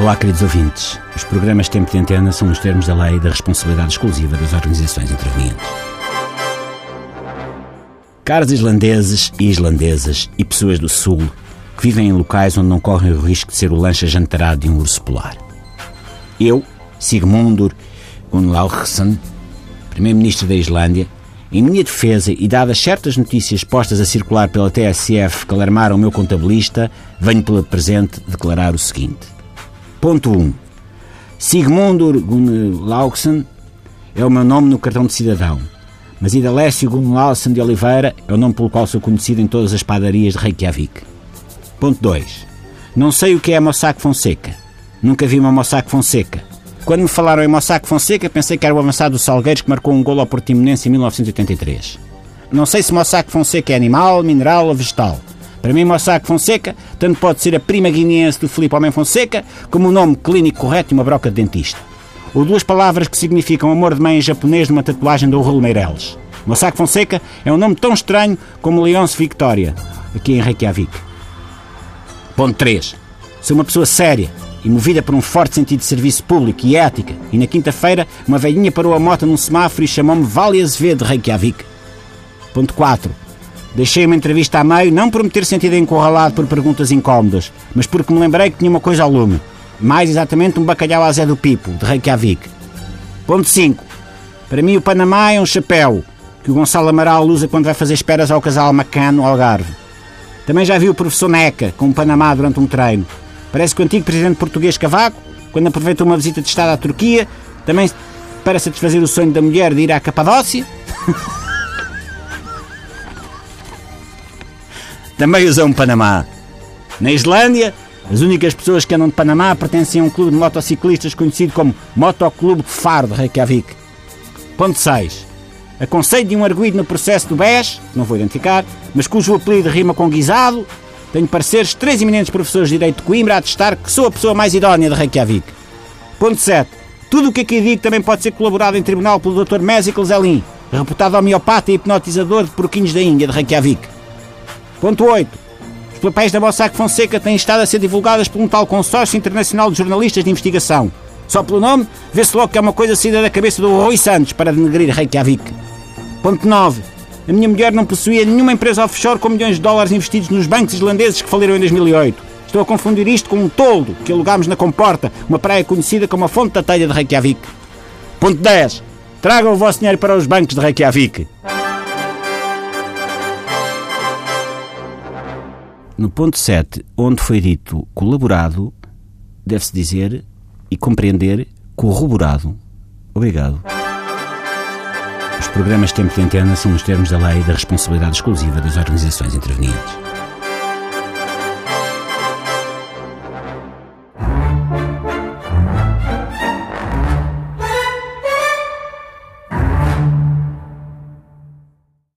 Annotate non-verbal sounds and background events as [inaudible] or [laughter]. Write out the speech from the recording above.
Olá, queridos ouvintes. Os programas Tempo de Antena são os termos da lei da responsabilidade exclusiva das organizações intervenientes. Caros islandeses e islandesas e pessoas do Sul que vivem em locais onde não correm o risco de ser o lanche ajantarado de um urso polar. Eu, Sigmundur Gunnlaugsson, Primeiro-Ministro da Islândia, em minha defesa e dadas certas notícias postas a circular pela TSF que alarmaram o meu contabilista, venho pela presente declarar o seguinte. Ponto 1. Sigmundur Gunnlaugsson é o meu nome no cartão de cidadão, mas Idalécio Gunnlaugsson de Oliveira é o nome pelo qual sou conhecido em todas as padarias de Reykjavik. Ponto 2. Não sei o que é Mossack Fonseca. Nunca vi uma Mossack Fonseca. Quando me falaram em Mossack Fonseca, pensei que era o avançado dos Salgueiros que marcou um golo ao Portimonense em 1983. Não sei se Mossack Fonseca é animal, mineral ou vegetal. Para mim, Mossack Fonseca tanto pode ser a prima guineense do Filipe Homem Fonseca, como o nome clínico correto e uma broca de dentista. Ou duas palavras que significam amor de mãe em japonês numa tatuagem do Raul Meireles. Mossack Fonseca é um nome tão estranho como Leonce Victoria, aqui em Reykjavik. Ponto 3. Sou uma pessoa séria, e movida por um forte sentido de serviço público e ética, e na quinta-feira uma velhinha parou a moto num semáforo e chamou-me Vale Azevedo de Reykjavik. Ponto 4. Deixei uma entrevista a meio, não por me ter sentido encurralado por perguntas incómodas, mas porque me lembrei que tinha uma coisa ao lume. Mais exatamente um bacalhau a Zé do Pipo, de Reykjavik. Ponto 5. Para mim o Panamá é um chapéu que o Gonçalo Amaral usa quando vai fazer esperas ao casal Macano no Algarve. Também já vi o professor Neca com um Panamá durante um treino. Parece que o antigo presidente português Cavaco, quando aproveitou uma visita de Estado à Turquia, também para satisfazer o sonho da mulher de ir à Capadócia, [laughs] também usou um Panamá. Na Islândia, as únicas pessoas que andam de Panamá pertencem a um clube de motociclistas conhecido como Motoclube Faro de Reykjavik. Ponto 6. Aconselho de um arguído no processo do BES, não vou identificar, mas cujo apelido rima com guisado, tenho pareceres três eminentes professores de Direito de Coimbra a atestar que sou a pessoa mais idónea de Reykjavik. Ponto 7. Tudo o que aqui digo também pode ser colaborado em tribunal pelo Dr. Mésicles Zelin, reputado homeopata e hipnotizador de porquinhos da Índia de Reykjavik. Ponto 8. Os papéis da Mossack Fonseca têm estado a ser divulgados por um tal consórcio internacional de jornalistas de investigação. Só pelo nome, vê-se logo que é uma coisa saída da cabeça do Rui Santos para denegrir Reykjavik. Ponto 9. A minha mulher não possuía nenhuma empresa offshore com milhões de dólares investidos nos bancos islandeses que faliram em 2008. Estou a confundir isto com um toldo que alugámos na Comporta, uma praia conhecida como a Fonte da Telha de Reykjavik. Ponto 10. Tragam o vosso dinheiro para os bancos de Reykjavik. No ponto 7, onde foi dito colaborado, deve-se dizer e compreender corroborado. Obrigado. Os programas Tempo de Antena são os termos da lei da responsabilidade exclusiva das organizações intervenientes.